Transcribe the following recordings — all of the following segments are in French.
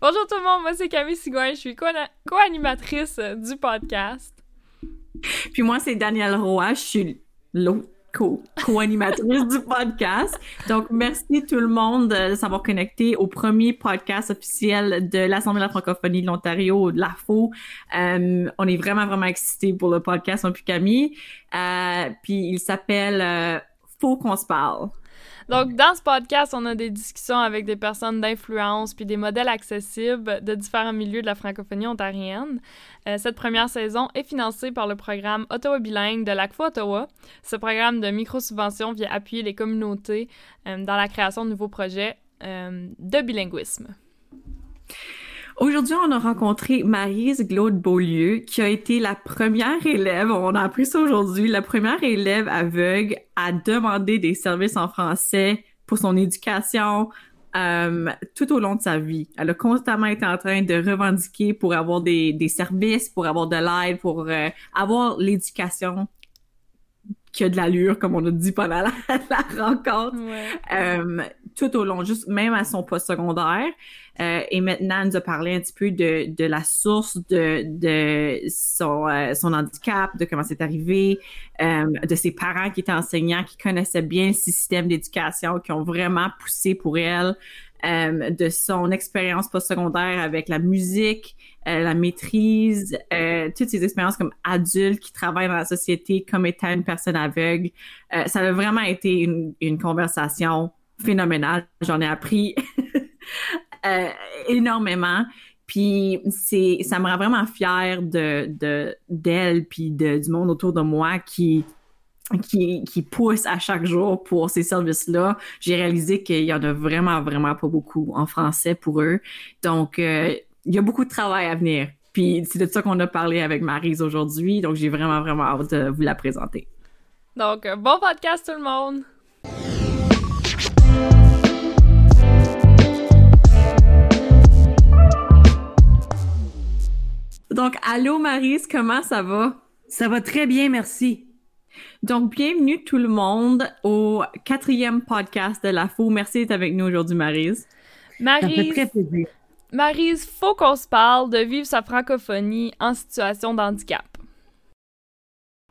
Bonjour tout le monde, moi c'est Camille Sigouin, je suis co-animatrice du podcast. Puis moi c'est Danielle Roy, je suis l'autre co-animatrice du podcast. Donc, merci tout le monde de s'avoir connecté au premier podcast officiel de l'Assemblée de la francophonie de l'Ontario, de l'AFO. Euh, on est vraiment, vraiment excités pour le podcast, on puis Camille. Euh, puis il s'appelle euh, Faut qu'on se parle. Donc, dans ce podcast, on a des discussions avec des personnes d'influence puis des modèles accessibles de différents milieux de la francophonie ontarienne. Euh, cette première saison est financée par le programme Ottawa Bilingue de l'ACFO Ottawa. Ce programme de micro-subvention vient appuyer les communautés euh, dans la création de nouveaux projets euh, de bilinguisme. Aujourd'hui, on a rencontré Marise Glaude Beaulieu, qui a été la première élève, on a appris ça aujourd'hui, la première élève aveugle à demander des services en français pour son éducation euh, tout au long de sa vie. Elle a constamment été en train de revendiquer pour avoir des, des services, pour avoir de l'aide, pour euh, avoir l'éducation qui a de l'allure, comme on a dit pendant la, la rencontre, euh, tout au long, juste même à son post secondaire. Euh, et maintenant, elle nous a parlé un petit peu de, la source de, euh, son handicap, de comment c'est arrivé, euh, de ses parents qui étaient enseignants, qui connaissaient bien le système d'éducation, qui ont vraiment poussé pour elle, de son expérience postsecondaire avec la musique, la maîtrise, toutes ses expériences comme adulte qui travaille dans la société comme étant une personne aveugle. ça a vraiment été une conversation phénoménale. J'en ai appris Euh, énormément. Puis c'est, ça me rend vraiment fière de, de d'elle puis de, du monde autour de moi qui qui, pousse à chaque jour pour ces services-là. J'ai réalisé qu'il y en a vraiment, vraiment pas beaucoup en français pour eux. Donc, euh, il y a beaucoup de travail à venir. Puis c'est de ça qu'on a parlé avec Marise aujourd'hui. Donc, j'ai vraiment, vraiment hâte de vous la présenter. Donc, bon podcast tout le monde! Donc, allô Marise, comment ça va? Ça va très bien, merci. Donc, bienvenue tout le monde au quatrième podcast de la FO. Merci d'être avec nous aujourd'hui, Marise. Marise, ça fait très plaisir. Marise, faut qu'on se parle de vivre sa francophonie en situation d'handicap.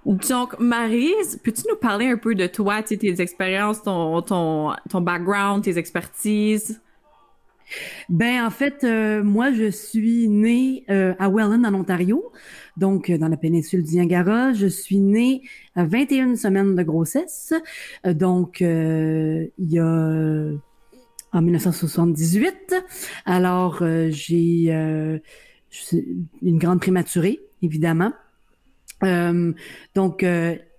Donc, Marise, peux-tu nous parler un peu de toi, tes expériences, ton, ton, ton background, tes expertises? Ben en fait, euh, moi je suis née euh, à Welland en Ontario, donc euh, dans la péninsule du Niagara. Je suis née à 21 semaines de grossesse, donc il y a en 1978. Alors j'ai une grande prématurée évidemment. Donc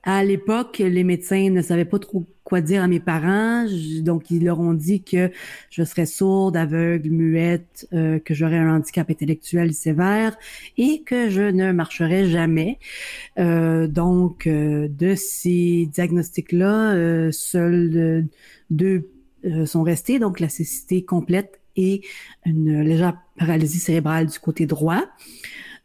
à l'époque, les médecins ne savaient pas trop quoi dire à mes parents, donc ils leur ont dit que je serais sourde, aveugle, muette, euh, que j'aurais un handicap intellectuel sévère et que je ne marcherais jamais. Euh, donc, euh, de ces diagnostics-là, seuls deux sont restés, donc la cécité complète et une légère paralysie cérébrale du côté droit.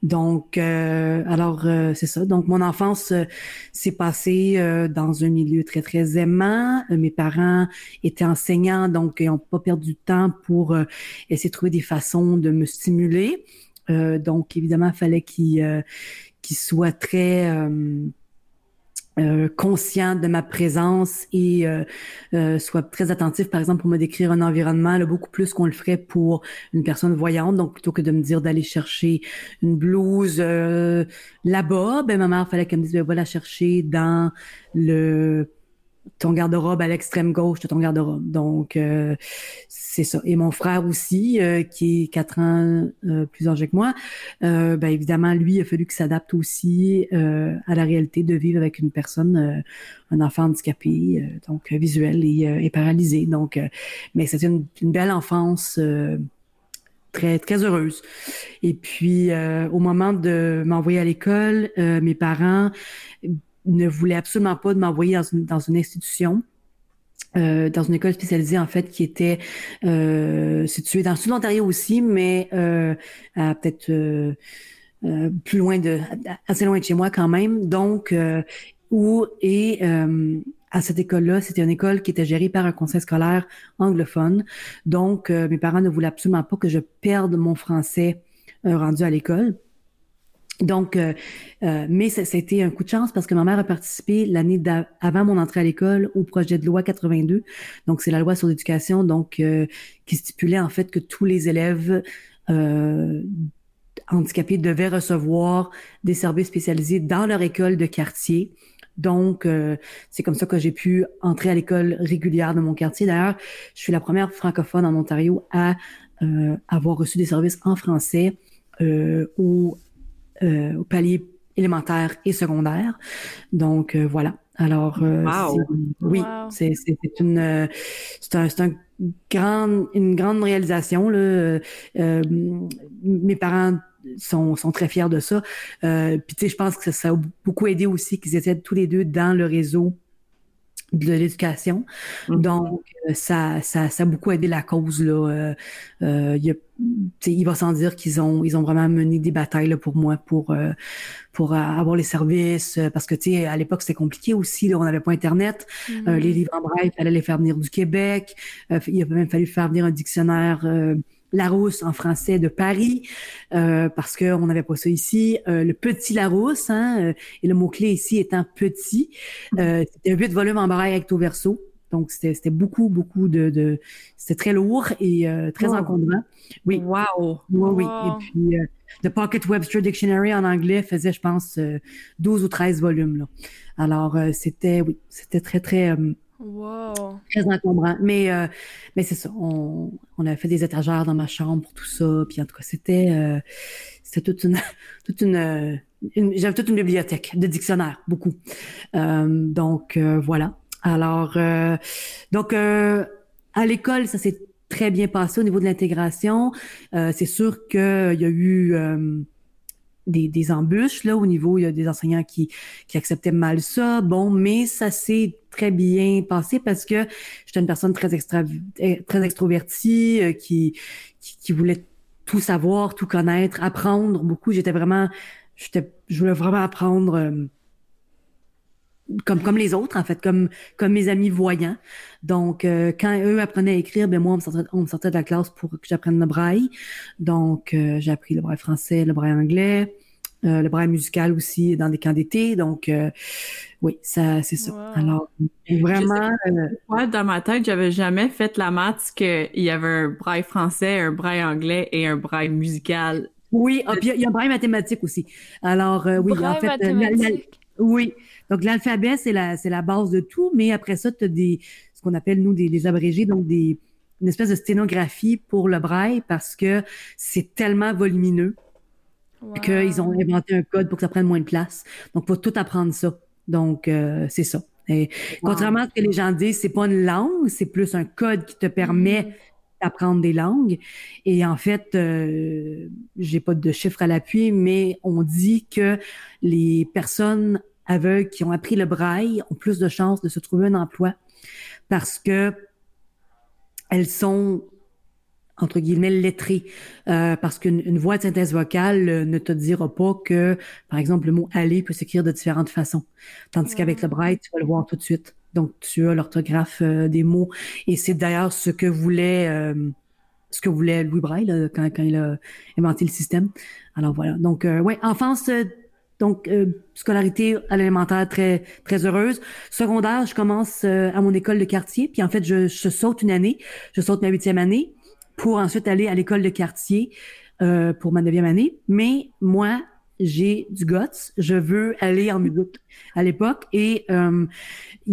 Donc, euh, alors euh, c'est ça. Donc, mon enfance euh, s'est passée dans un milieu très très aimant. mes parents étaient enseignants, donc ils n'ont pas perdu de temps pour essayer de trouver des façons de me stimuler. donc, évidemment, il fallait qu'ils qu'ils soient très euh, conscient de ma présence et euh, euh, soit très attentif, par exemple, pour me décrire un environnement, là, beaucoup plus qu'on le ferait pour une personne voyante. Donc, plutôt que de me dire d'aller chercher une blouse là-bas, ben ma mère fallait qu'elle me dise, ben, va la chercher dans le ton garde-robe à l'extrême gauche de ton garde-robe. Donc, euh, c'est ça. Et mon frère aussi, euh, qui est quatre ans euh, plus âgé que moi, ben évidemment, lui, il a fallu qu'il s'adapte aussi à la réalité de vivre avec une personne, un enfant handicapé, donc visuel et, paralysé. Donc, mais c'était une, une, belle enfance très très heureuse. Et puis au moment de m'envoyer à l'école, mes parents ne voulait absolument pas de m'envoyer dans une, dans une institution. Euh, dans une école spécialisée en fait qui était euh, située dans le sud de l'Ontario aussi, mais euh, peut-être euh, euh, plus loin de assez loin de chez moi quand même. Donc où et à cette école-là, c'était une école qui était gérée par un conseil scolaire anglophone. Donc, euh, mes parents ne voulaient absolument pas que je perde mon français euh, rendu à l'école. Donc, euh, mais c'était un coup de chance parce que ma mère a participé l'année avant mon entrée à l'école au projet de loi 82. Donc, c'est la loi sur l'éducation, donc qui stipulait en fait que tous les élèves handicapés devaient recevoir des services spécialisés dans leur école de quartier. Donc, euh, c'est comme ça que j'ai pu entrer à l'école régulière de mon quartier. D'ailleurs, je suis la première francophone en Ontario à euh, avoir reçu des services en français euh, au, au, palier élémentaire et secondaire. Donc, voilà. Alors, oui, c'est une, c'est un, un grande, une grande réalisation. Là. mes parents sont, sont très fiers de ça. Euh, puis tu sais, je pense que ça, a beaucoup aidé aussi qu'ils étaient tous les deux dans le réseau de l'éducation. Mm-hmm. Donc, euh, ça, ça, ça a beaucoup aidé la cause. Là. Euh, euh il, il va sans dire qu'ils ont, ils ont vraiment mené des batailles là, pour moi, pour, pour avoir les services. Parce que, tu sais, à l'époque, c'était compliqué aussi. Là, on n'avait pas Internet. Mm-hmm. les livres en braille, il fallait les faire venir du Québec. il a même fallu faire venir un dictionnaire Larousse en français de Paris, euh, parce qu'on n'avait pas ça ici. Euh, le petit Larousse, hein, euh, et le mot-clé ici étant petit. Euh, c'était 8 volumes en braille recto verso. Donc, c'était beaucoup, beaucoup de... de c'était très lourd et très encombrant. Oui. Wow! Oui, oui. Et puis, The Pocket Webster Dictionary en anglais faisait, je pense, 12 ou 13 volumes. Là. Alors, c'était, oui, c'était très, très Wow. Très encombrant. Mais, euh, mais c'est ça. On, on a fait des étagères dans ma chambre pour tout ça. Puis en tout cas, c'était euh, c'était toute une toute une, j'avais toute une bibliothèque de dictionnaires, beaucoup. Euh, donc voilà. Alors donc à l'école, ça s'est très bien passé au niveau de l'intégration. c'est sûr qu'il y a eu des, embûches là au niveau il y a des enseignants qui qui acceptaient mal ça. Bon mais ça s'est très bien passé parce que j'étais une personne très extra très extrovertie euh, qui, qui, qui voulait tout savoir tout connaître apprendre beaucoup. J'étais vraiment j'étais je voulais vraiment apprendre euh, comme comme les autres en fait comme comme mes amis voyants. Donc euh, quand eux apprenaient à écrire ben moi on me sortait, on me sortait de la classe pour que j'apprenne le braille. Donc euh, j'ai appris le braille français le braille anglais euh, le braille musical aussi dans des camps d'été. Donc oui ça c'est ça. Alors vraiment moi dans ma tête j'avais jamais fait la maths qu'il y avait un braille français un braille anglais et un braille musical. Oui ah, il y, a un braille mathématique aussi. Alors oui braille en fait mathématique. Oui donc, l'alphabet, c'est la, c'est la base de tout, mais après ça, tu as des, ce qu'on appelle, nous, des, abrégés, donc des, une espèce de sténographie pour le braille parce que c'est tellement volumineux qu'ils ont inventé un code pour que ça prenne moins de place. Donc, faut tout apprendre ça. Donc, euh, c'est ça. Et contrairement à ce que les gens disent, c'est pas une langue, c'est plus un code qui te permet mm. D'apprendre des langues. Et en fait, euh, j'ai pas de chiffres à l'appui, mais on dit que les personnes aveugles qui ont appris le braille ont plus de chances de se trouver un emploi parce que elles sont entre guillemets lettrées. Euh, parce qu'une voix de synthèse vocale euh, ne te dira pas que par exemple le mot aller peut s'écrire de différentes façons. Tandis qu'avec le braille tu vas le voir tout de suite donc tu as l'orthographe euh, des mots. Et c'est d'ailleurs ce que voulait ce que voulait Louis Braille quand, quand il a inventé le système. Alors voilà. Donc ouais enfance donc, euh, scolarité à l'élémentaire très très heureuse. Secondaire, je commence euh, à mon école de quartier, puis en fait, je, je, saute une année, je saute ma huitième année pour ensuite aller à l'école de quartier euh, pour ma neuvième année. Mais moi, j'ai du guts, je veux aller en musique à l'époque et il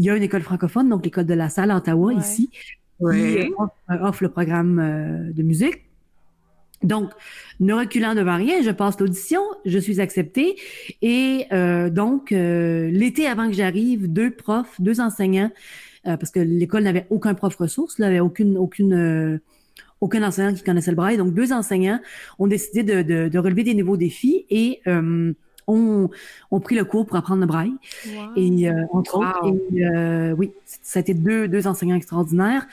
y a une école francophone, donc l'école de la salle à Ottawa ici, qui offre le programme de musique. Donc, ne reculant devant rien, je passe l'audition, je suis acceptée. Et euh, donc, euh, l'été avant que j'arrive, deux profs, deux enseignants, euh, parce que l'école n'avait aucun prof ressource, n'avait aucune, aucune, aucun enseignant qui connaissait le braille. Donc, deux enseignants ont décidé de, de, relever des nouveaux défis et ont, ont, pris le cours pour apprendre le braille. Et entre autres, oui, ça a été deux, deux enseignants extraordinaires.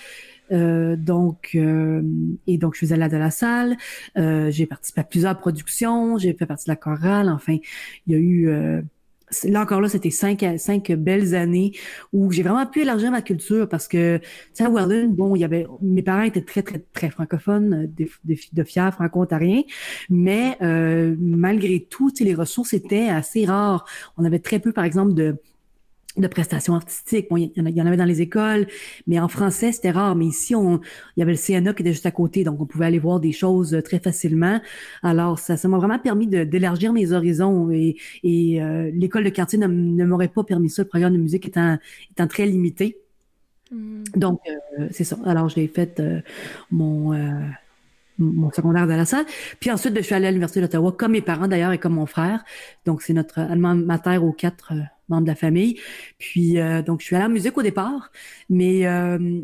Euh, donc, euh, et donc, je faisais là de la salle. Euh, j'ai participé à plusieurs productions. J'ai fait partie de la chorale. Enfin, il y a eu là encore là, c'était cinq, cinq belles années où j'ai vraiment pu élargir ma culture parce que, tu sais, à bon, il y avait, mes parents étaient très, très, très francophones, de, de, de fiers franco-ontariens, mais euh, malgré tout, les ressources étaient assez rares. On avait très peu, par exemple, de de prestations artistiques. Bon, il y, en avait dans les écoles, mais en français, c'était rare. Mais ici, on, il y avait le CNA qui était juste à côté, donc on pouvait aller voir des choses euh, très facilement. Alors, ça, ça m'a vraiment permis d'élargir mes horizons et, et euh, l'école de quartier ne, ne m'aurait pas permis ça, le programme de musique étant, étant très limité. Mm. Donc, euh, c'est ça. Alors, j'ai fait mon mon secondaire de la salle. Puis ensuite, ben, je suis allée à l'Université d'Ottawa, comme mes parents d'ailleurs et comme mon frère. Donc, c'est notre allemand mater aux quatre membre de la famille. Puis euh, donc je suis allée en musique au départ, mais euh,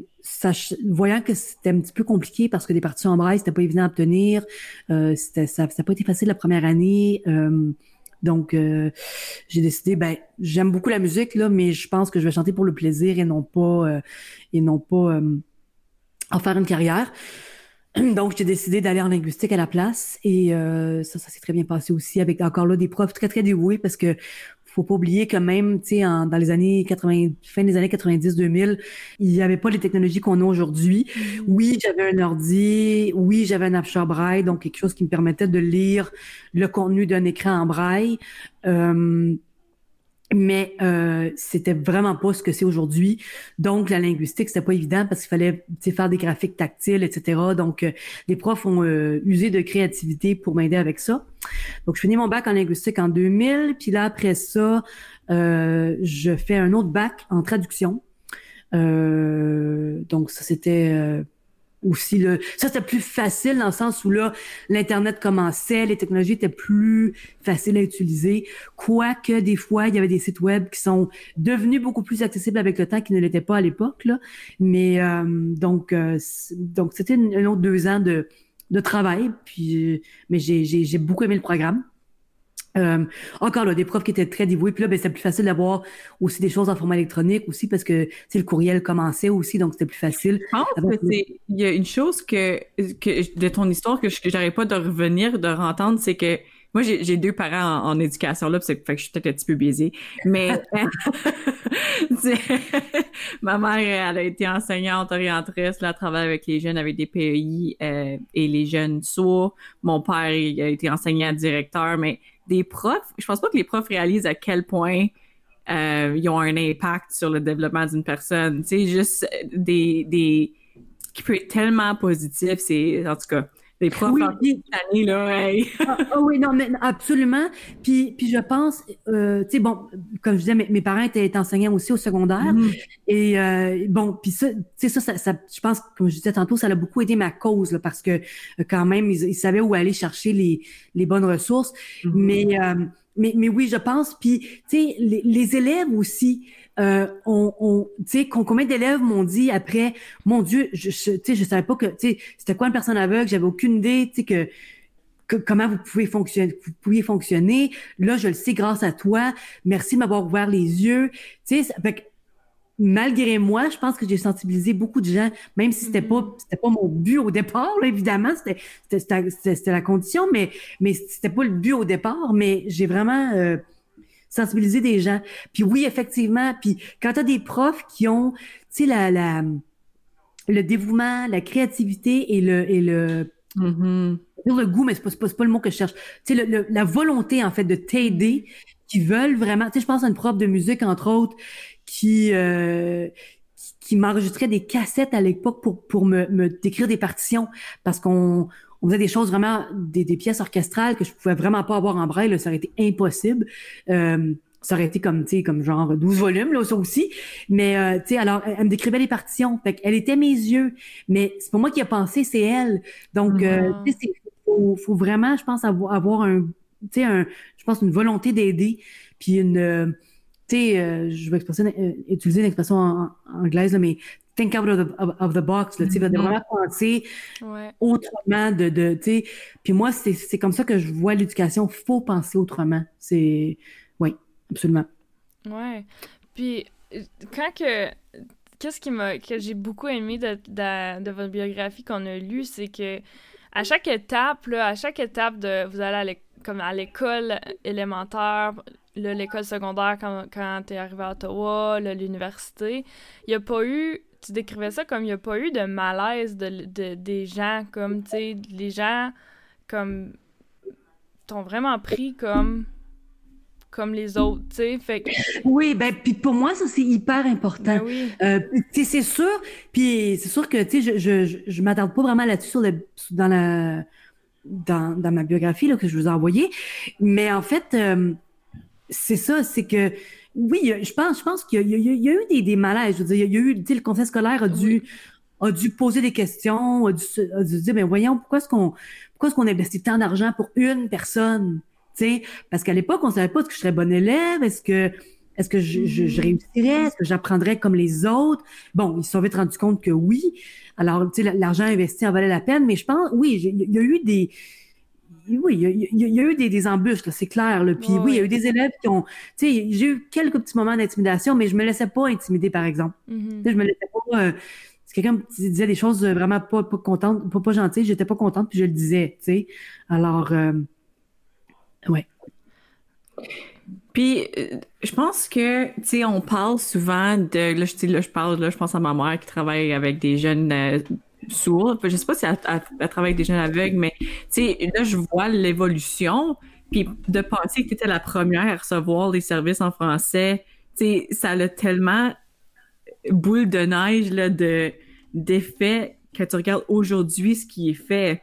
voyant que c'était un petit peu compliqué parce que des partitions en braille, c'était pas évident à obtenir. Euh, c'était ça n'a pas été facile la première année. Euh, donc j'ai décidé ben j'aime beaucoup la musique là, mais je pense que je vais chanter pour le plaisir et non pas et non pas en faire une carrière. Donc, j'ai décidé d'aller en linguistique à la place et ça, ça s'est très bien passé aussi avec encore là des profs très, très dévoués parce que faut pas oublier que même, tu sais, dans les années 80, fin des années 90-2000, il n'y avait pas les technologies qu'on a aujourd'hui. Mm-hmm. Oui, j'avais un ordi, oui, j'avais un Upshare Braille, donc quelque chose qui me permettait de lire le contenu d'un écran en braille. Euh, mais euh, c'était vraiment pas ce que c'est aujourd'hui. Donc la linguistique c'était pas évident parce qu'il fallait faire des graphiques tactiles, etc. Donc euh, les profs ont euh, usé de créativité pour m'aider avec ça. Donc je finis mon bac en linguistique en 2000, puis là après ça euh, je fais un autre bac en traduction. donc ça c'était aussi le ça c'était plus facile dans le sens où là l'internet commençait les technologies étaient plus faciles à utiliser. Quoique des fois il y avait des sites web qui sont devenus beaucoup plus accessibles avec le temps qu'ils ne l'étaient pas à l'époque là. Mais euh, donc euh, donc c'était un autre deux ans de de travail. Puis mais j'ai j'ai beaucoup aimé le programme euh, encore là, des profs qui étaient très dévoués. Puis là, ben, c'était plus facile d'avoir aussi des choses en format électronique aussi parce que le courriel commençait aussi, donc c'était plus facile. Je pense que c'est il y a une chose que, que de ton histoire que je n'arrive pas de revenir, de rentendre, c'est que moi j'ai deux parents en, éducation là, c'est fait que je suis peut-être un petit peu biaisée, mais ma mère elle a été enseignante orientrice, là, elle travaille avec les jeunes avec des PEI euh, et les jeunes sourds. Mon père il a été enseignant directeur, mais des profs, je pense pas que les profs réalisent à quel point euh, ils ont un impact sur le développement d'une personne. Tu sais, juste des, des, qui peut être tellement positif, c'est, en tout cas, profs oui, année, là, ah, ah, oui, non, mais absolument. Puis, puis je pense, euh, tu sais, bon, comme je disais, mes, mes parents étaient enseignants aussi au secondaire. Mm. Et euh, bon, puis ça, tu sais, ça, ça, ça, je pense, comme je disais tantôt, ça a beaucoup aidé ma cause, là, parce que euh, quand même, ils, savaient où aller chercher les, les bonnes ressources. Mm-hmm. Mais, euh, mais, mais oui, je pense. Puis, tu sais, les, les élèves aussi, euh, on, on tu sais, combien d'élèves m'ont dit après, mon Dieu, je, tu sais, je savais pas que, tu sais, c'était quoi une personne aveugle, j'avais aucune idée, tu sais, que, comment vous pouvez fonctionner, vous pouviez fonctionner. Là, je le sais grâce à toi. Merci de m'avoir ouvert les yeux. Tu sais, fait malgré moi, je pense que j'ai sensibilisé beaucoup de gens, même si c'était pas mm-hmm. c'était pas mon but au départ, évidemment, c'était c'était la condition, mais mais c'était pas le but au départ, mais j'ai vraiment euh, sensibiliser des gens. Puis oui, effectivement, puis quand tu as des profs qui ont, tu sais, la, la, le dévouement, la créativité et le, et le, mm-hmm. le goût, mais c'est pas, pas, pas, le mot que je cherche. Tu sais, le, la volonté, en fait, de t'aider, qui veulent vraiment, tu sais, je pense à une prof de musique, entre autres, qui, euh, qui m'enregistrait des cassettes à l'époque pour, pour me, me décrire des partitions parce qu'on on faisait des choses vraiment, des, des, pièces orchestrales que je pouvais vraiment pas avoir en braille, ça aurait été impossible. Euh, ça aurait été comme, tu sais, comme genre 12 volumes, là, ça aussi. Mais, euh, tu sais, alors, elle, me décrivait les partitions. Fait elle était mes yeux. Mais c'est pas moi qui a pensé, c'est elle. Donc, euh, ah. tu sais, faut, faut vraiment, je pense, avoir, avoir un, tu sais, un, je pense, une volonté d'aider. Puis une, tu sais, je vais utiliser une expression anglaise, là, mais think out of the, box, là, tu mm-hmm. vraiment penser autrement de, de tu sais. Puis moi, c'est comme ça que je vois l'éducation. Faut penser autrement. C'est, oui, absolument. Ouais. Puis quand que, qu'est-ce qui m'a, que j'ai beaucoup aimé de, de, de votre biographie qu'on a lu, c'est que à chaque étape, là, à chaque étape de, vous allez à comme à l'école élémentaire, l'école secondaire quand, quand tu es arrivé à Ottawa, l'université, il n'y a pas eu tu décrivais ça comme il n'y a pas eu de malaise de, de des gens, comme, tu sais, les gens, comme, t'ont vraiment pris comme comme les autres, tu sais, fait Oui, ben, puis pour moi, ça, c'est hyper important. Ben oui. Euh, c'est sûr, puis c'est sûr que, tu sais, je, je, je, m'attarde pas vraiment là-dessus sur le, dans la... Dans, dans ma biographie là, que je vous ai envoyée, mais en fait, euh, c'est ça, c'est que oui, je pense, je pense qu'il y, y, a eu des, des malaises. Je veux dire, il y a eu, tu sais, le conseil scolaire a dû, a dû poser des questions, a dû, a dû dire, mais voyons, pourquoi est-ce qu'on, pourquoi est-ce qu'on investit tant d'argent pour une personne? Tu sais, parce qu'à l'époque, on savait pas est-ce que je serais bonne élève, est-ce que, est-ce que je, je, je, réussirais, est-ce que j'apprendrais comme les autres? Bon, ils se sont vite rendus compte que oui. Alors, tu sais, l'argent investi en valait la peine, mais je pense, oui, il y a eu des, oui, il y, a eu des, des embûches, c'est clair. Là. Puis oui, il y a eu des élèves qui ont. Tu sais, j'ai eu quelques petits moments d'intimidation, mais je me laissais pas intimider, par exemple. Mm-hmm. sais, Je me laissais pas. Euh, si quelqu'un disait des choses vraiment pas, pas contentes, pas, pas gentilles, j'étais pas contente, puis je le disais, tu sais. Alors, euh, ouais. Puis, euh, je pense que, tu sais, on parle souvent de, là, je, là, je parle, là, je pense à ma mère qui travaille avec des jeunes euh, sourds. Je sais pas si elle, travaille avec des jeunes aveugles, mais, là, je vois l'évolution. Puis, de penser que tu étais la première à recevoir les services en français, ça a tellement boule de neige, là, de, d'effet que tu regardes aujourd'hui ce qui est fait.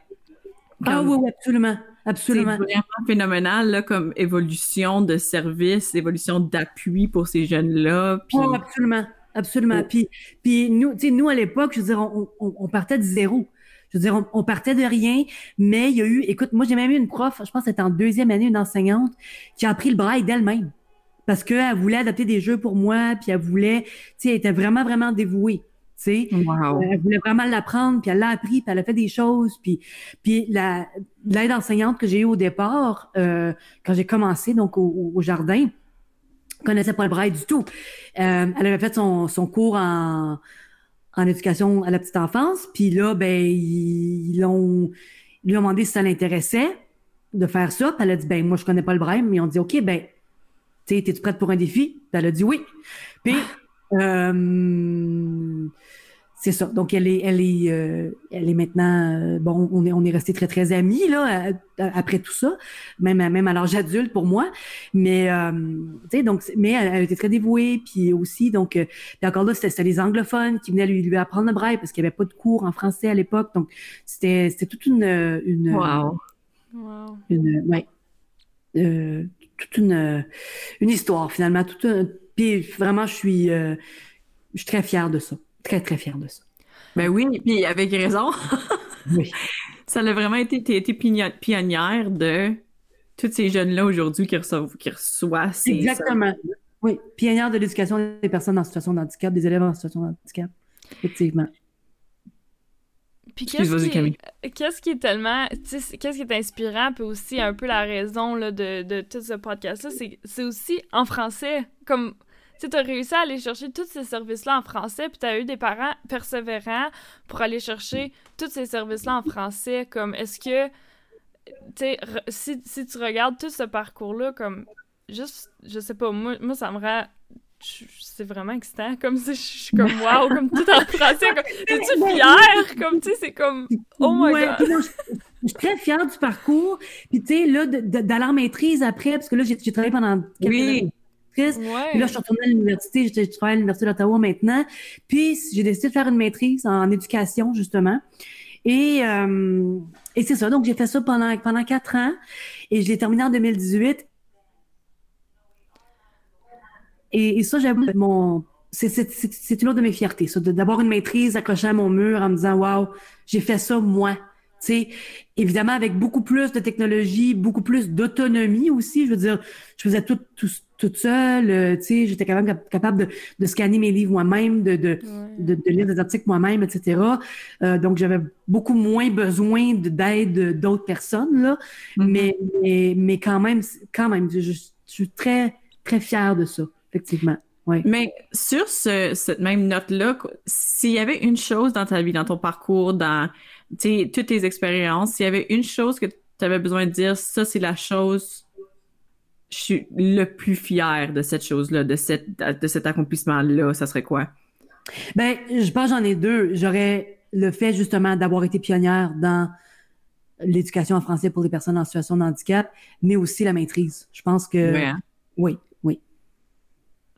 ah oui, oui, absolument. Absolument. C'est vraiment phénoménal là, comme évolution de service, évolution d'appui pour ces jeunes-là. Oh, absolument. Absolument. Oh. Puis, puis nous, nous, à l'époque, je veux dire, on, on, on, partait de zéro. Je veux dire, on, partait de rien, mais il y a eu, écoute, moi, j'ai même eu une prof, je pense que c'était en deuxième année, une enseignante, qui a appris le braille d'elle-même. Parce qu'elle voulait adapter des jeux pour moi, puis elle voulait, tu sais, elle était vraiment, vraiment dévouée sais. Wow. elle voulait vraiment l'apprendre, puis elle l'a appris, puis elle a fait des choses. Puis, puis la, l'aide enseignante que j'ai eue au départ, euh, quand j'ai commencé donc au, au jardin, connaissait pas le braille du tout. Euh, elle avait fait son, son cours en, en éducation à la petite enfance, puis là, ben, ils, lui ont demandé si ça l'intéressait de faire ça, puis elle a dit, ben, moi, je connais pas le braille, mais ils ont dit, OK, ben, tu es prête pour un défi? Puis elle a dit oui. Puis, euh, c'est ça. Donc elle est, elle est, euh, elle est maintenant. Euh, bon, on est, on est resté très très amis là après tout ça, même même à l'âge adulte pour moi. Mais euh, tu sais donc, mais elle, elle, était très dévouée, puis aussi donc, puis encore là c'était les anglophones qui venaient lui lui apprendre le braille parce qu'il n'y avait pas de cours en français à l'époque. Donc c'était c'était toute une une wow. une ouais toute une une histoire finalement toute un, puis vraiment je suis je suis très fière de ça. Très, très fière de ça. Ben oui, puis avec raison. oui. Ça a vraiment été, été pionnière de tous ces jeunes-là aujourd'hui qui reçoivent, qui reçoivent ces... Exactement. Oui, pionnière de l'éducation des personnes en situation de handicap, des élèves en situation de handicap. Effectivement. Puis qu'est-ce qui, qu'est-ce qui est tellement, qu'est-ce qui est inspirant, puis aussi un peu la raison là, de, de tout ce podcast-là, c'est, c'est aussi en français. Comme tu as réussi à aller chercher tous ces services-là en français, puis tu as eu des parents persévérants pour aller chercher tous ces services-là en français. Comme, est-ce que, tu sais, si, si, tu regardes tout ce parcours-là, comme, juste, je sais pas, moi, moi ça me rend c'est vraiment excitant comme si je suis comme wow comme tout en français comme es-tu fière comme tu sais c'est comme oh my god je, suis très fière du parcours puis tu sais là d'aller en maîtrise après parce que là j'ai travaillé pendant quelques oui. Puis là, je suis retournée à l'université, je, travaille à l'Université d'Ottawa maintenant. Puis j'ai décidé de faire une maîtrise en éducation, justement. Et, euh, et c'est ça. Donc, j'ai fait ça pendant, pendant quatre ans. Et je l'ai terminé en 2018. Et, et ça, j'avoue, mon, c'est une autre de mes fiertés, ça, d'avoir une maîtrise accrochée à mon mur en me disant, waouh, j'ai fait ça moi. Sais, évidemment, avec beaucoup plus de technologie, beaucoup plus d'autonomie aussi. Je veux dire, je faisais tout, tout, toute seule. Euh, tu sais, j'étais quand même capable de, de, scanner mes livres moi-même, de, de, de, de, lire des articles moi-même, etc. Euh, donc, j'avais beaucoup moins besoin d'aide d'autres personnes, là. Mm-hmm. mais, mais, mais, quand même, quand même, je, je, suis très, très fière de ça, effectivement. Ouais. Mais sur ce, cette même note-là, s'il y avait une chose dans ta vie, dans ton parcours, dans toutes tes expériences, s'il y avait une chose que tu avais besoin de dire, ça, c'est la chose je suis le plus fière de cette chose-là, de, cette, de cet accomplissement-là, ça serait quoi? Ben, je pense j'en ai deux. J'aurais le fait justement d'avoir été pionnière dans l'éducation en français pour les personnes en situation de handicap, mais aussi la maîtrise. Je pense que Ouais, hein? oui, oui.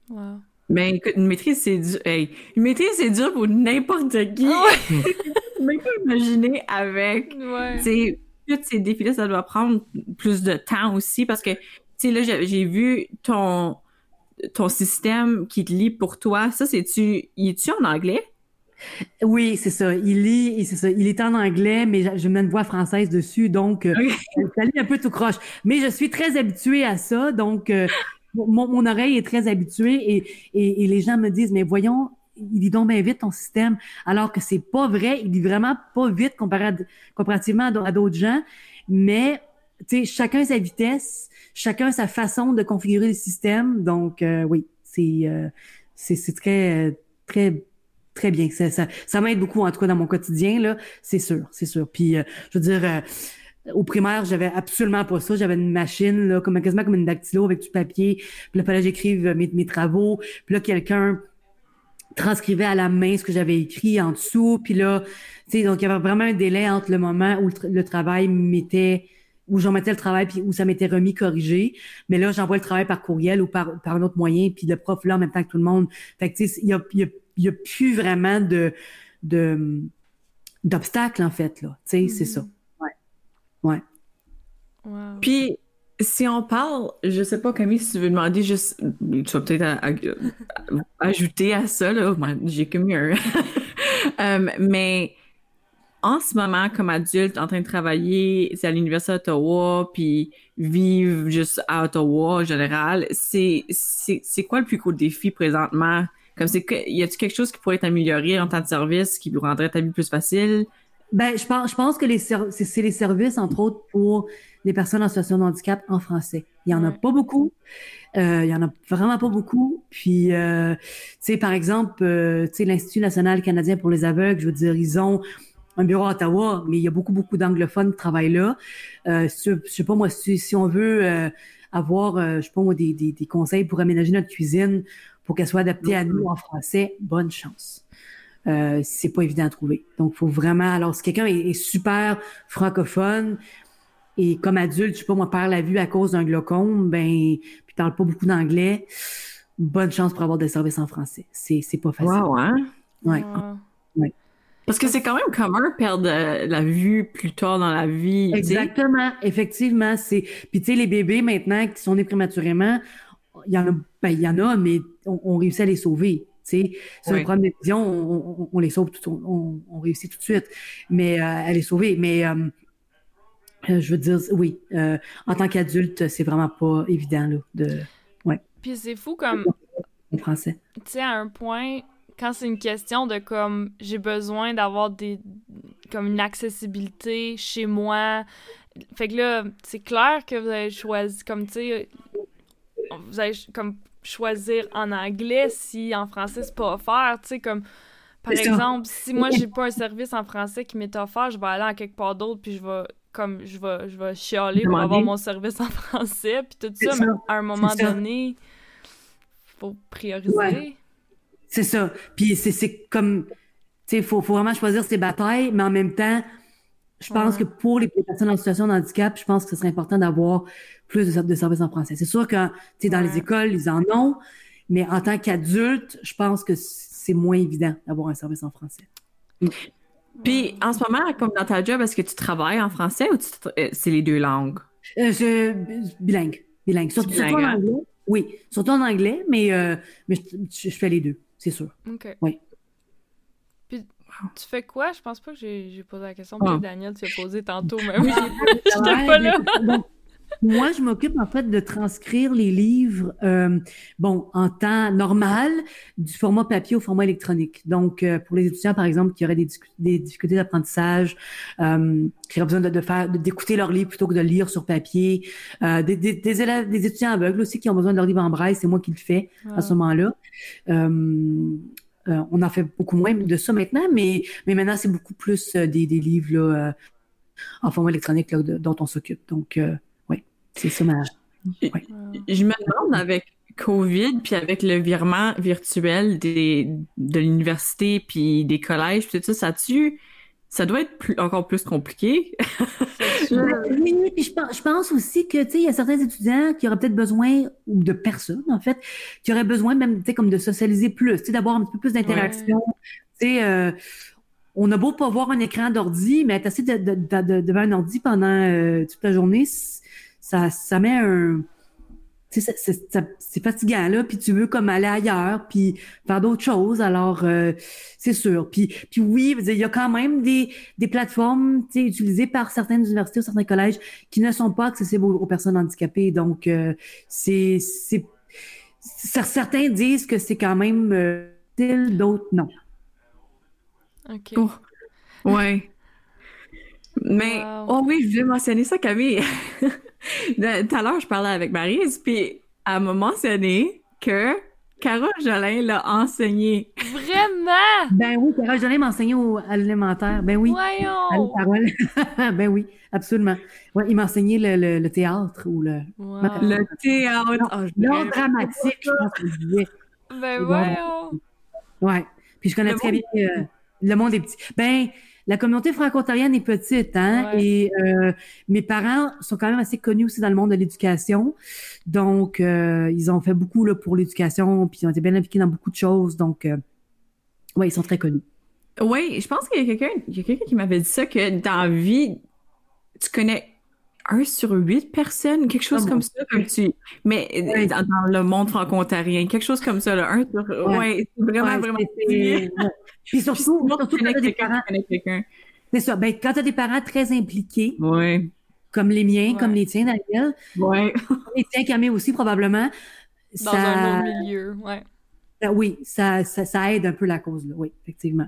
Wow. Mais écoute, une maîtrise, c'est dur. Hey, une maîtrise, c'est dur pour n'importe qui. Même pas imaginer avec. Ouais. Tous ces défis-là, ça doit prendre plus de temps aussi parce que, tu sais, là, j'ai j'ai vu ton, ton système qui te lit pour toi. Ça, c'est-tu, il est-tu en anglais? Oui, c'est ça. Il lit, et c'est ça. Il est en anglais, mais je- je mets une voix française dessus, donc euh, ça lit un peu tout croche. Mais je suis très habituée à ça, donc euh, mon, oreille est très habituée et, et, et les gens me disent, mais voyons, il lit donc bien vite ton système, alors que c'est pas vrai. Il lit vraiment pas vite comparativement à d'autres gens, mais chacun sa vitesse, chacun sa façon de configurer le système. Donc euh, oui, c'est euh, c'est très très très bien. Ça, ça, ça m'aide beaucoup, en tout cas, dans mon quotidien, là. C'est sûr, c'est sûr. Puis, euh, je veux dire, euh, au primaire, j'avais absolument pas ça. J'avais une machine, là, comme, quasiment comme une dactylo avec du papier. Puis là, fallait que j'écrive mes, mes travaux. Puis là, quelqu'un transcrivait à la main ce que j'avais écrit en dessous. Puis là, tu sais, donc il y avait vraiment un délai entre le moment où le, tra- le travail m'était où j'en mettais le travail puis où ça m'était remis corrigé. Mais là, j'envoie le travail par courriel ou par, par un autre moyen, puis le prof là en même temps que tout le monde. Fait que tu sais, il y a, il y a, il y a plus vraiment de de d'obstacles en fait là. Tu sais, c'est ça. Wow. Puis, si on parle, je sais pas, Camille, si tu veux demander juste, tu vas peut-être à- à- ajouter à ça, là, j'ai que mieux. Euh, mais en ce moment, comme adulte, en train de travailler, c'est à l'Université d'Ottawa, puis vivre juste à Ottawa en général, c'est, quoi le plus gros défi présentement? Comme c'est que, y a-tu quelque chose qui pourrait être amélioré en temps de service qui rendrait ta vie plus facile? Ben, je pense, je pense que les c'est c'est les services, entre autres, pour les personnes en situation de handicap en français. Il y en a pas beaucoup. Euh, il y en a vraiment pas beaucoup. Puis, euh, tu sais, par exemple, euh, tu sais, l'Institut national canadien pour les aveugles, je veux dire, ils ont un bureau à Ottawa, mais il y a beaucoup, beaucoup d'anglophones qui travaillent là. Euh, si- je sais pas moi, si, si on veut euh, avoir, euh, je sais pas moi, des, des, des conseils pour aménager notre cuisine pour qu'elle soit adaptée à nous en français, bonne chance. Euh, c'est pas évident à trouver. Donc, faut vraiment. Alors, si quelqu'un est, est super francophone et comme adulte, je sais pas moi, perd la vue à cause d'un glaucome, ben, puis parle pas beaucoup d'anglais, bonne chance pour avoir des services en français. C'est c'est pas facile. Wow, hein? Ouais. Wow. Parce que c'est quand même commun perdre euh, la vue plus tard dans la vie. Exactement, effectivement, c'est. Puis tu sais, les bébés maintenant qui sont nés prématurément, il y en a, ben, il y en a, mais on, on réussit à les sauver. Tu sais, sur Oui. le problème de vision, on, on- on les sauve, tout, on, on réussit tout de suite, mais euh, à les sauver. Mais euh, euh, je veux dire, oui, euh, en tant qu'adulte, c'est vraiment pas évident là, de Puis c'est fou comme, en français. tu sais, à un point, quand c'est une question de comme, j'ai besoin d'avoir des, comme une accessibilité chez moi. Fait que là, c'est clair que vous avez choisi, comme, tu sais, vous ch- comme choisir en anglais si en français c'est pas offert, tu sais, comme, par ça. exemple, si moi j'ai pas un service en français qui m'est offert, je vais aller à quelque part d'autre puis je vais comme je vais je vais chialer pour Demander. avoir mon service en français puis tout ça, ça. mais à un moment donné faut prioriser. Ouais. C'est ça. Puis c'est comme, tu sais, il faut, faut vraiment choisir ses batailles, mais en même temps, je pense Ouais. que pour les personnes en situation de handicap, je pense que ce serait important d'avoir plus de, ser- de services en français. C'est sûr que, dans Ouais. les écoles, ils en ont, mais en tant qu'adulte, je pense que c'est moins évident d'avoir un service en français. Puis en ce moment, comme dans ta job, est-ce que tu travailles en français ou euh, c'est les deux langues? Euh, je, bilingue, bilingue. Surtout, Bilingue, surtout en hein? anglais. Oui, surtout en anglais, mais, euh, mais je, je fais les deux, c'est sûr. OK. Oui. Tu fais quoi? Je pense pas que j'ai posé la question. Ah. Puis Daniel, tu as posé tantôt, mais oui. J'étais pas là. moi, je m'occupe en fait de transcrire les livres, euh, bon, en temps normal, du format papier au format électronique. Donc, euh, pour les étudiants, par exemple, qui auraient des, difficultés d'apprentissage, euh, qui auraient besoin de, de faire, d'écouter leur livre plutôt que de lire sur papier, des, des, des élèves, des étudiants aveugles aussi qui ont besoin de leur livre en braille, c'est moi qui le fais à ce moment-là. Euh, on en fait beaucoup moins de ça maintenant, mais, mais maintenant, c'est beaucoup plus euh, des, des livres là, euh, en format électronique là, de- dont on s'occupe. Donc, oui, c'est ça ma, Je me demande avec COVID, puis avec le virement virtuel des, de l'université, puis des collèges, puis tout ça, ça tue ça doit être plus, encore plus compliqué? oui, puis je pense, je pense aussi que, tu sais, il y a certains étudiants qui auraient peut-être besoin, ou de personnes, en fait, qui auraient besoin même, tu sais, comme de socialiser plus, tu sais, d'avoir un petit peu plus d'interaction. Tu sais, euh, on a beau pas voir un écran d'ordi, mais être assis de, de, de, devant un ordi pendant euh, toute la journée, ça, ça met un c'est fatigant là, puis tu veux comme aller ailleurs, puis faire d'autres choses. Alors euh, c'est sûr. Puis puis oui, il y a quand même des des plateformes utilisées par certaines universités ou certains collèges qui ne sont pas accessibles aux, personnes handicapées. Donc euh, c'est c'est certains disent que c'est quand même euh, utile, d'autres non. OK. Oh. Ouais. Mais oh oui, je voulais mentionner ça Camille. Tout à l'heure, je parlais avec Marise, puis elle m'a mentionné que Carole Jolin l'a enseigné. Vraiment? Ben oui, Carole Jolin m'a enseigné au, à l'élémentaire. Ben oui. Voyons! Carole. ben oui, absolument. Ouais, il m'a enseigné le, le, théâtre ou le... Le théâtre! Oh, L'art dramatique, je pense que je disais. Ben voyons! Ouais. Puis je connais très bien euh, le monde des petits. Ben, la communauté franco-ontarienne est petite, hein, et euh, mes parents sont quand même assez connus aussi dans le monde de l'éducation. Donc, euh, ils ont fait beaucoup là, pour l'éducation, puis ils ont été bien impliqués dans beaucoup de choses. Donc, euh, ouais, ils sont très connus. Oui, je pense qu'il y a quelqu'un quelqu'un qui m'avait dit ça, que dans la vie, tu connais un sur huit personnes, quelque chose ah comme ça, comme tu. Mais dans, le monde franco-ontarien, quelque chose comme ça, là, un sur. Ouais, c'est vraiment, vraiment. Puis surtout, surtout quand des parents. C'est ça. Ben, quand tu as des parents très impliqués. Ouais. Comme les miens, comme les tiens, Daniel. Ouais. les tiens, Camille aussi, probablement. Dans ça... un autre milieu, ouais. oui, ça, ça, ça, aide un peu la cause, là. Oui, effectivement.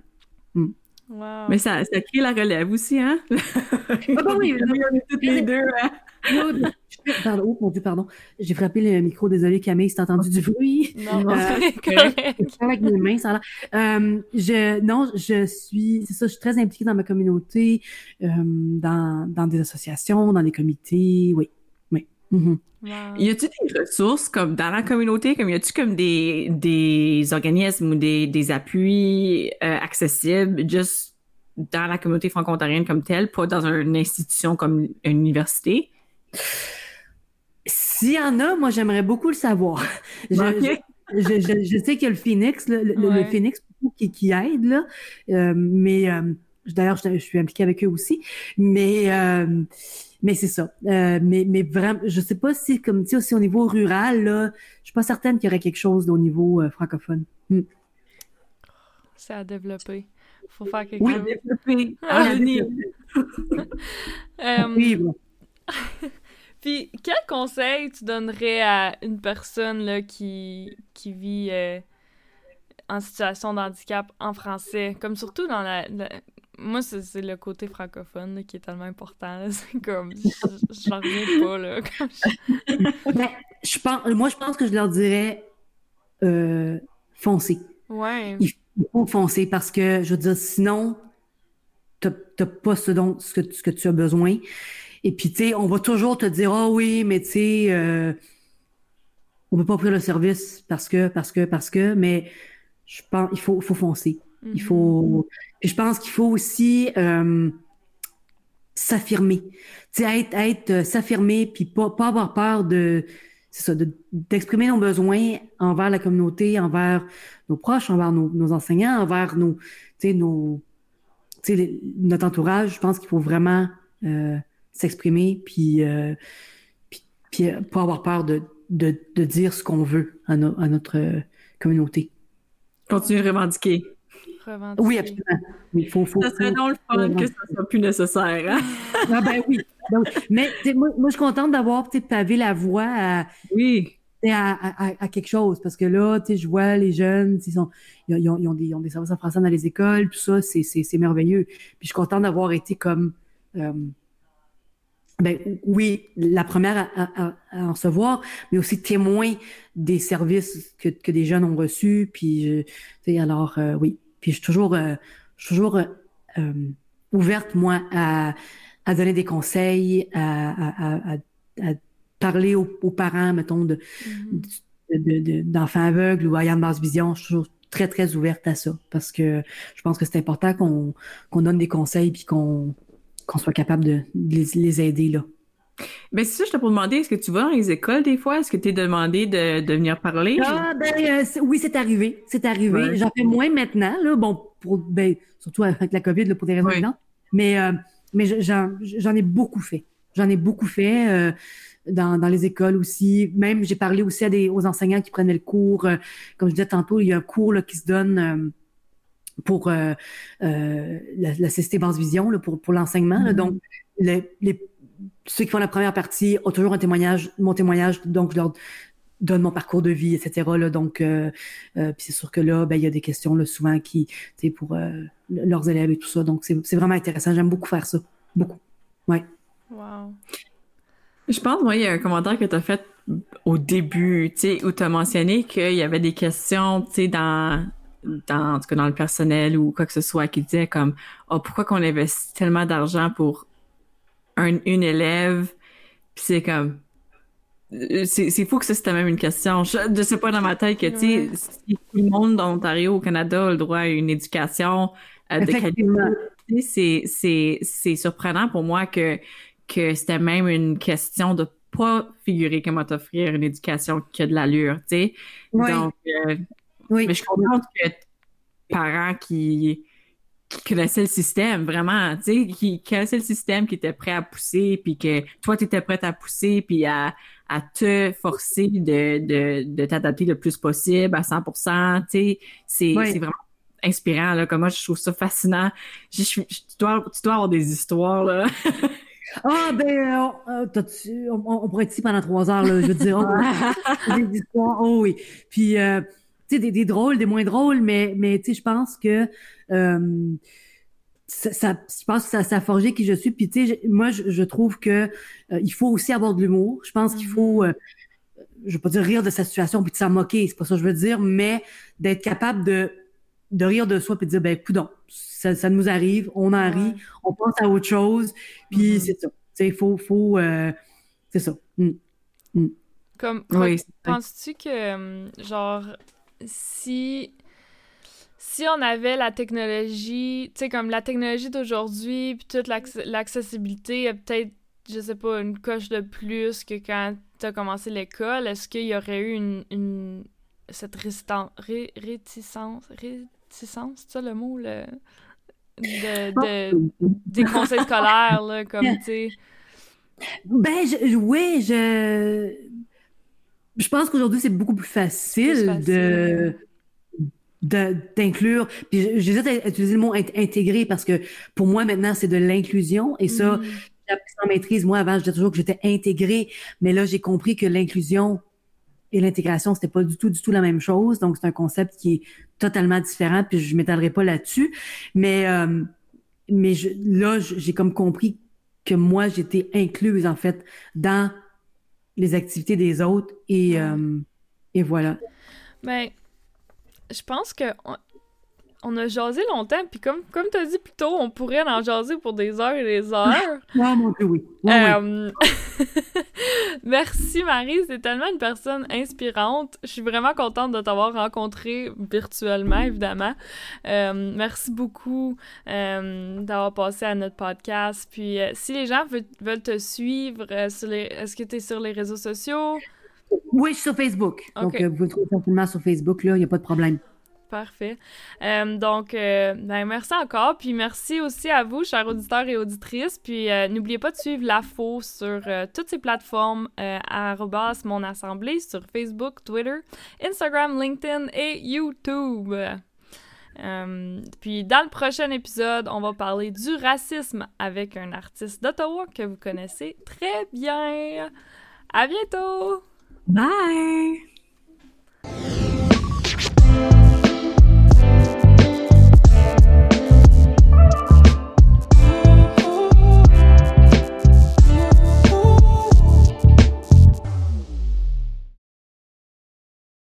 Mais ça, ça crée la relève aussi, hein? Ah bah oui, on est toutes les deux, hein? Pardon, oh mon Dieu, pardon. J'ai frappé le micro, désolé Camille, si t'as entendu du bruit. Non, euh, correct. avec mes mains, ça a euh, je, non, je suis, c'est ça, je suis très impliquée dans ma communauté, euh, dans, dans des associations, dans des comités, oui, Mm Y a-t-il des ressources comme dans la communauté, comme y a-t-il comme des, des organismes ou des, des appuis euh, accessibles juste dans la communauté franco-ontarienne comme telle, pas dans une institution comme une université? S'il y en a, moi j'aimerais beaucoup le savoir. Je, je, je, sais qu'il y a le Phoenix, le, le, Phoenix qui, qui aide, là, euh, mais euh, d'ailleurs je, suis impliquée avec eux aussi, mais mais c'est ça. Euh, mais, mais vraiment, je sais pas si, comme tu sais, aussi au niveau rural, là, je suis pas certaine qu'il y aurait quelque chose au niveau euh, francophone. Hmm. C'est à développer. Faut faire quelque oui, chose. Développer. Ah, euh, oui, bon. Puis, quel conseil tu donnerais à une personne là, qui, qui vit en situation de handicap en français, comme surtout dans la moi, c'est le côté francophone qui est tellement important. C'est comme, j'en reviens pas, là. Ben, je pense, moi, je pense que je leur dirais euh, foncer. Ouais. Il faut foncer parce que, je veux dire, sinon, t'as pas ce dont ce que, ce que tu as besoin. Et puis, tu sais, on va toujours te dire, ah oh, oui, mais tu sais, euh, on peut pas offrir le service parce que, parce que, parce que, mais je pense, il faut, faut foncer. Il faut. Mm-hmm. je pense qu'il faut aussi euh, s'affirmer. Tu sais, être, être euh, s'affirmer, puis pas, pas avoir peur de, c'est ça, d'exprimer nos besoins envers la communauté, envers nos proches, envers nos, nos enseignants, envers nos, nos, sais, notre entourage. Je pense qu'il faut vraiment euh, s'exprimer, puis, euh, puis, puis, pas avoir peur de, de, de dire ce qu'on veut à, à notre communauté. Continuer à revendiquer. Oui, absolument. Il faut, faut, ça serait dans le fun que ça soit plus nécessaire. Hein? ah ben oui. Mais moi, moi, je suis contente d'avoir peut-être pavé la voie à, oui. à, à, à, quelque chose. Parce que là, je vois les jeunes, ils, sont, ils, ont, ils, ont, des, ils ont des services en français dans les écoles, tout ça, c'est merveilleux. Puis je suis contente d'avoir été comme... Euh, ben oui, la première à, à, à, en recevoir, mais aussi témoin des services que, que des jeunes ont reçus. Puis, sais alors, euh, oui, puis je suis toujours, euh, je suis toujours euh, euh, ouverte, moi, à, à donner des conseils, à, à, à, parler aux, parents, mettons, de, mm-hmm. d'enfants aveugles ou ayant de basse vision. Je suis toujours très, très ouverte à ça parce que je pense que c'est important qu'on, donne des conseils puis qu'on, qu'on soit capable de, les, aider, là. Ben, c'est ça, je t'ai pour demander, est-ce que tu vas dans les écoles des fois? Est-ce que tu es demandé de, de, venir parler? Ah, ben, euh, oui, c'est arrivé. C'est arrivé. J'en fais moins maintenant, là. Bon, pour, ben, surtout avec la COVID, là, pour des raisons évidentes. Mais, euh, mais j'en ai beaucoup fait. J'en ai beaucoup fait euh, dans, dans, les écoles aussi. Même, j'ai parlé aussi à des, aux enseignants qui prenaient le cours. Euh, comme je disais tantôt, il y a un cours là, qui se donne euh, pour la, la CCT Basse Vision, là, pour, pour l'enseignement. Mm-hmm. Donc, les, les, ceux qui font la première partie ont toujours un témoignage, mon témoignage. Donc, je leur donne mon parcours de vie, etc. Là, donc, euh, puis c'est sûr que là, ben, il y a des questions là, souvent qui, tu sais, pour leurs élèves et tout ça. Donc, c'est vraiment intéressant. J'aime beaucoup faire ça. Beaucoup. Ouais. Wow. Je pense, moi, il y a un commentaire que tu as fait au début, tu sais, où tu as mentionné qu'il y avait des questions, tu sais, dans, dans, en tout cas, dans le personnel ou quoi que ce soit, qui disaient comme, oh, pourquoi qu'on investit tellement d'argent pour un, une élève? Puis c'est comme, c'est fou que ça, c'était même une question. Je, ne sais pas dans ma tête que, tu sais, si tout le monde dans l'Ontario, au Canada, a le droit à une éducation euh, de qualité, c'est surprenant pour moi que que c'était même une question de pas figurer comment t'offrir une éducation qui a de l'allure, tu sais. Donc, euh, oui. mais je comprends que parents qui, qui connaissaient le système, vraiment, tu sais, qui connaissaient le système, qui étaient prêts à pousser, puis que toi, tu étais prête à pousser, puis à, à te forcer de, de, de t'adapter le plus possible à 100%, tu sais, c'est vraiment inspirant, là, comme moi, je trouve ça fascinant. Je, tu, dois, tu dois avoir des histoires, là. Ah, ben, euh, euh, on, pourrait être ici pendant trois heures, là, je veux dire. Oh, des histoires, oh oui. Puis, euh, sais, des, des, drôles, des moins drôles, mais, mais tu sais, je pense que ça, ça, je pense que ça, ça a forgé qui je suis. Puis, tu sais, moi, je, je, trouve que il faut aussi avoir de l'humour. Je pense qu'il faut, mm-hmm. je veux pas dire rire de sa situation puis de s'en moquer, c'est pas ça que je veux dire, mais d'être capable de de rire de soi puis de dire ben coudon ça, ça nous arrive on en rit on pense à autre chose puis mm-hmm. c'est ça il faut faut euh, c'est ça mm. Mm. comme penses-tu que hum, genre si si on avait la technologie tu sais comme la technologie d'aujourd'hui puis toute l'accessibilité peut-être je sais pas une coche de plus que quand tu as commencé l'école est-ce qu'il y aurait eu une, une cette résistance, réticence, réticence, c'est le mot, le, de, de, des conseils scolaires, là, comme, tu sais? Ben, je, oui, je, je pense qu'aujourd'hui, c'est beaucoup plus facile, de d'inclure. Puis j'hésite à utiliser le mot intégrer parce que pour moi, maintenant, c'est de l'inclusion. Et ça, mm. j'ai appris sans maîtrise. Moi, avant, je disais toujours que j'étais intégrée. Mais là, j'ai compris que l'inclusion, et l'intégration, c'était pas du tout, du tout la même chose. Donc, c'est un concept qui est totalement différent, puis je m'étalerai pas là-dessus. Mais, euh, mais je, là, j'ai comme compris que moi, j'étais incluse, en fait, dans les activités des autres. Et, euh, et voilà. Mais je pense que on a jasé longtemps, puis comme, comme tu as dit plus tôt, on pourrait en jaser pour des heures et des heures. Ah, mon Dieu, oui. Euh, merci Marie, c'est tellement une personne inspirante. Je suis vraiment contente de t'avoir rencontré virtuellement, évidemment. Euh, merci beaucoup euh, d'avoir passé à notre podcast. Puis si les gens veulent, te suivre, sur les... est-ce que tu es sur les réseaux sociaux? Oui, je suis sur Facebook. Donc, vous pouvez trouver simplement sur Facebook, là, il n'y a pas de problème. Parfait. Euh, donc, euh, ben, merci encore. Puis merci aussi à vous, chers auditeurs et auditrices. Puis euh, n'oubliez pas de suivre l'AFO sur toutes ces plateformes, à mon assemblée sur Facebook, Twitter, Instagram, LinkedIn et YouTube. puis dans le prochain épisode, on va parler du racisme avec un artiste d'Ottawa que vous connaissez très bien. À bientôt! Bye!